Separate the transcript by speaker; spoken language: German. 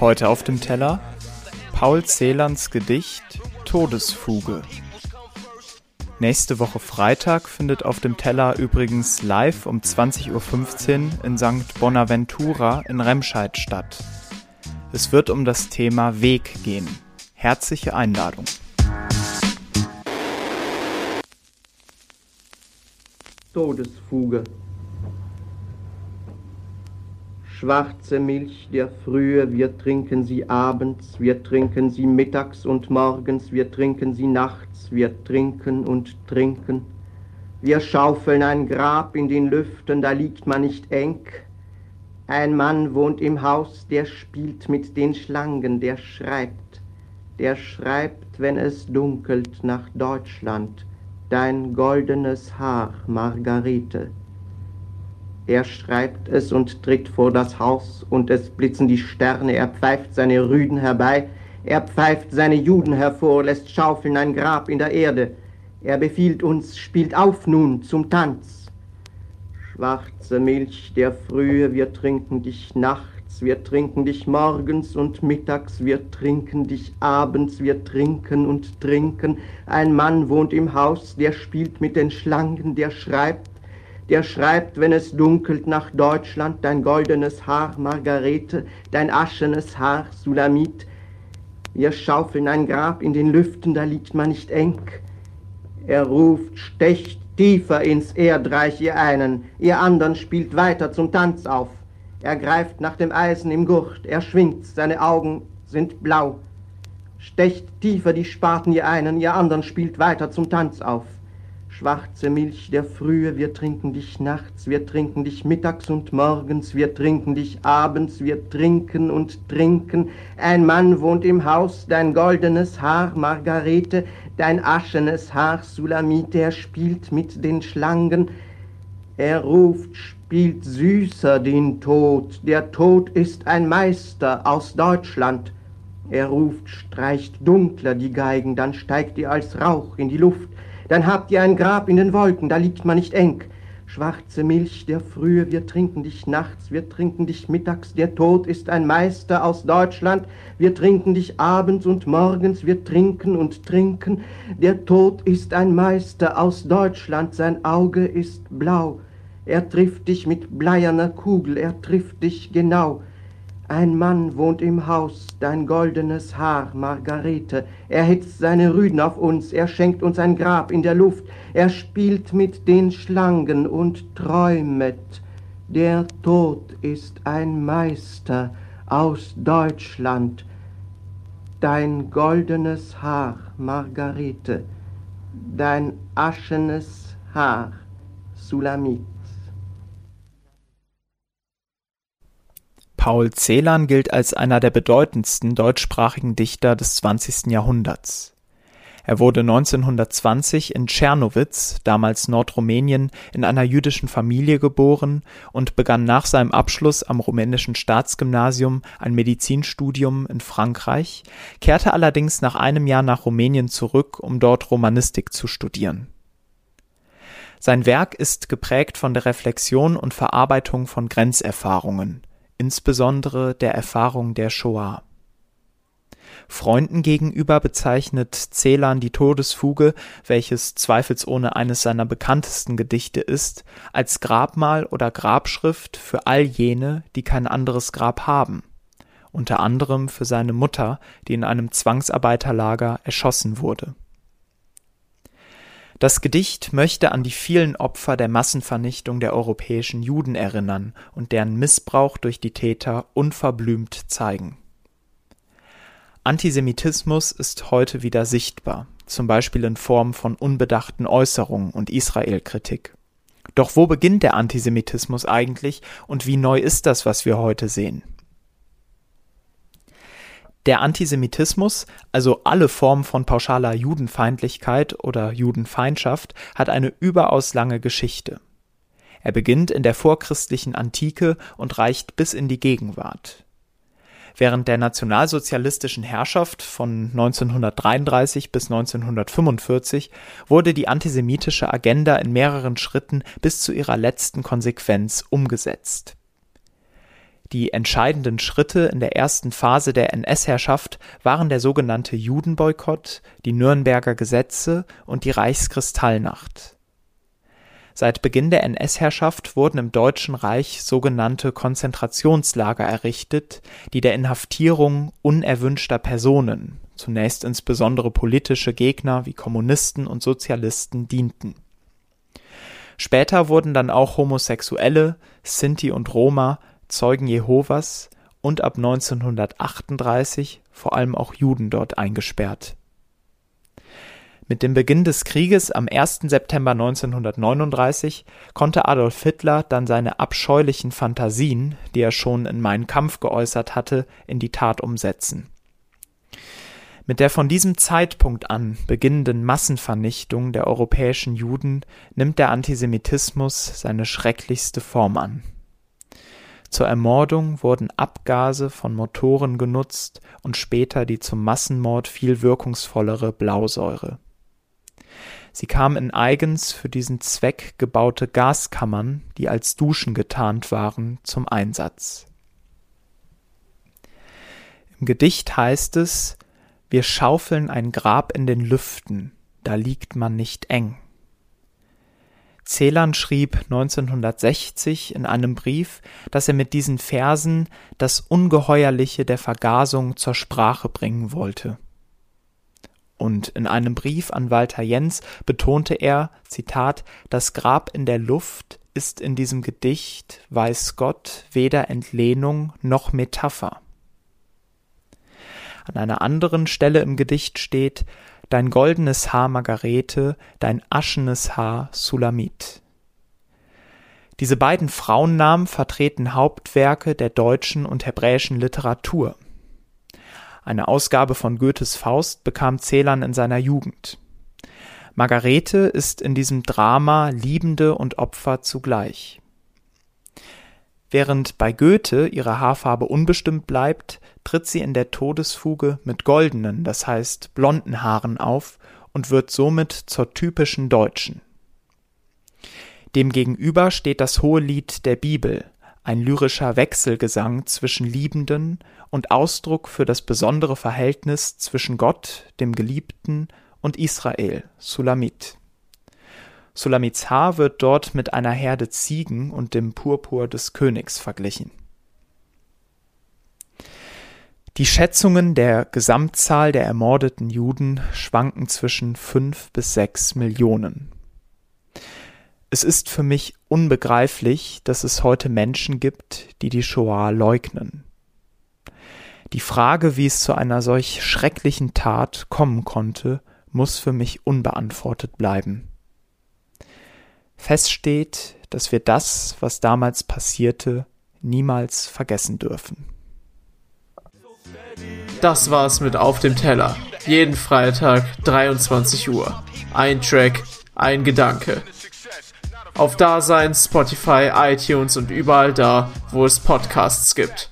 Speaker 1: Heute auf dem Teller Paul Celans Gedicht Todesfuge. Nächste Woche Freitag findet auf dem Teller übrigens live um 20.15 Uhr in St. Bonaventura in Remscheid statt. Es wird um das Thema Weg gehen. Herzliche Einladung.
Speaker 2: Todesfuge schwarze Milch der Frühe, wir trinken sie abends, wir trinken sie mittags und morgens, wir trinken sie nachts, wir trinken und trinken. Wir schaufeln ein Grab in den Lüften, da liegt man nicht eng. Ein Mann wohnt im Haus, der spielt mit den Schlangen, der schreibt, der schreibt, wenn es dunkelt nach Deutschland, dein goldenes Haar, Margarete. Er schreibt es und tritt vor das Haus, und es blitzen die Sterne, er pfeift seine Rüden herbei, er pfeift seine Juden hervor, lässt schaufeln ein Grab in der Erde. Er befiehlt uns, spielt auf nun zum Tanz. Schwarze Milch der Frühe, wir trinken dich nachts, wir trinken dich morgens und mittags, wir trinken dich abends, wir trinken und trinken. Ein Mann wohnt im Haus, der spielt mit den Schlangen, der schreibt, der schreibt, wenn es dunkelt nach Deutschland, dein goldenes Haar, Margarete, dein aschenes Haar, Sulamit. Wir schaufeln ein Grab in den Lüften, da liegt man nicht eng. Er ruft, stecht tiefer ins Erdreich, ihr einen, ihr andern spielt weiter zum Tanz auf. Er greift nach dem Eisen im Gurt, er schwingt, seine Augen sind blau. Stecht tiefer die Spaten, ihr einen, ihr andern spielt weiter zum Tanz auf. Schwarze Milch der Frühe, wir trinken dich nachts, wir trinken dich mittags und morgens, wir trinken dich abends, wir trinken und trinken. Ein Mann wohnt im Haus, dein goldenes Haar, Margarete, dein aschenes Haar, Sulamite, er spielt mit den Schlangen. Er ruft, spielt süßer den Tod, der Tod ist ein Meister aus Deutschland. Er ruft, streicht dunkler die Geigen, dann steigt ihr als Rauch in die Luft. Dann habt ihr ein Grab in den Wolken, da liegt man nicht eng. Schwarze Milch der Frühe, wir trinken dich nachts, wir trinken dich mittags, der Tod ist ein Meister aus Deutschland, wir trinken dich abends und morgens, wir trinken und trinken, der Tod ist ein Meister aus Deutschland, sein Auge ist blau, er trifft dich mit bleierner Kugel, er trifft dich genau, ein Mann wohnt im Haus, dein goldenes Haar, Margarete. Er hetzt seine Rüden auf uns, er schenkt uns ein Grab in der Luft. Er spielt mit den Schlangen und träumet. Der Tod ist ein Meister aus Deutschland. Dein goldenes Haar, Margarete. Dein aschenes Haar, Sulamit.
Speaker 1: Paul Celan gilt als einer der bedeutendsten deutschsprachigen Dichter des 20. Jahrhunderts. Er wurde 1920 in Czernowitz, damals Nordrumänien, in einer jüdischen Familie geboren und begann nach seinem Abschluss am rumänischen Staatsgymnasium ein Medizinstudium in Frankreich, kehrte allerdings nach einem Jahr nach Rumänien zurück, um dort Romanistik zu studieren. Sein Werk ist geprägt von der Reflexion und Verarbeitung von Grenzerfahrungen insbesondere der Erfahrung der Shoah. Freunden gegenüber bezeichnet Celan die Todesfuge, welches zweifelsohne eines seiner bekanntesten Gedichte ist, als Grabmal oder Grabschrift für all jene, die kein anderes Grab haben, unter anderem für seine Mutter, die in einem Zwangsarbeiterlager erschossen wurde das Gedicht möchte an die vielen Opfer der Massenvernichtung der europäischen Juden erinnern und deren Missbrauch durch die Täter unverblümt zeigen. Antisemitismus ist heute wieder sichtbar, zum Beispiel in Form von unbedachten Äußerungen und Israelkritik. Doch wo beginnt der Antisemitismus eigentlich und wie neu ist das, was wir heute sehen? Der Antisemitismus, also alle Formen von pauschaler Judenfeindlichkeit oder Judenfeindschaft, hat eine überaus lange Geschichte. Er beginnt in der vorchristlichen Antike und reicht bis in die Gegenwart. Während der nationalsozialistischen Herrschaft von 1933 bis 1945 wurde die antisemitische Agenda in mehreren Schritten bis zu ihrer letzten Konsequenz umgesetzt Die entscheidenden Schritte in der ersten Phase der NS-Herrschaft waren der sogenannte Judenboykott, die Nürnberger Gesetze und die Reichskristallnacht. Seit Beginn der NS-Herrschaft wurden im Deutschen Reich sogenannte Konzentrationslager errichtet, die der Inhaftierung unerwünschter Personen, zunächst insbesondere politische Gegner wie Kommunisten und Sozialisten, dienten. Später wurden dann auch Homosexuelle, Sinti und Roma, Zeugen Jehovas und ab 1938 vor allem auch Juden dort eingesperrt mit dem Beginn des Krieges am 1. September 1939 konnte Adolf Hitler dann seine abscheulichen Phantasien, die er schon in Mein Kampf geäußert hatte, in die Tat umsetzen. Mit der von diesem Zeitpunkt an beginnenden Massenvernichtung der europäischen Juden nimmt der Antisemitismus seine schrecklichste Form an. Zur Ermordung wurden Abgase von Motoren genutzt und später die zum Massenmord viel wirkungsvollere Blausäure Sie kam in eigens für diesen Zweck gebaute Gaskammern, die als Duschen getarnt waren, zum Einsatz. Im Gedicht heißt es Wir schaufeln ein Grab in den Lüften, da liegt man nicht eng. Celan schrieb 1960 in einem Brief, dass er mit diesen Versen das Ungeheuerliche der Vergasung zur Sprache bringen wollte und in einem Brief an Walter Jens betonte er, Zitat, das Grab in der Luft ist in diesem Gedicht, weiß Gott, weder Entlehnung noch Metapher. An einer anderen Stelle im Gedicht steht, Dein goldenes Haar Margarete, dein aschenes Haar Sulamit. Diese beiden Frauennamen vertreten Hauptwerke der deutschen und hebräischen Literatur. Eine Ausgabe von Goethes Faust bekam Celan in seiner Jugend. Margarete ist in diesem Drama Liebende und Opfer zugleich. Während bei Goethe ihre Haarfarbe unbestimmt bleibt, tritt sie in der Todesfuge mit goldenen, das heißt blonden Haaren auf und wird somit zur typischen Deutschen. Demgegenüber steht das hohe Lied der Bibel, ein lyrischer Wechselgesang zwischen Liebenden und Ausdruck für das besondere Verhältnis zwischen Gott, dem Geliebten, und Israel (Sulamit). Sulamits Haar wird dort mit einer Herde Ziegen und dem Purpur des Königs verglichen. Die Schätzungen der Gesamtzahl der ermordeten Juden schwanken zwischen fünf bis sechs Millionen es ist für mich unbegreiflich, dass es heute Menschen gibt, die die Shoah leugnen. Die Frage, wie es zu einer solch schrecklichen Tat kommen konnte, muss für mich unbeantwortet bleiben. Fest steht, dass wir das, was damals passierte, niemals vergessen dürfen.
Speaker 3: Das war's mit Auf dem Teller. Jeden Freitag 23 Uhr. Ein Track, ein Gedanke auf Dasein, Spotify, iTunes und überall da, wo es Podcasts gibt.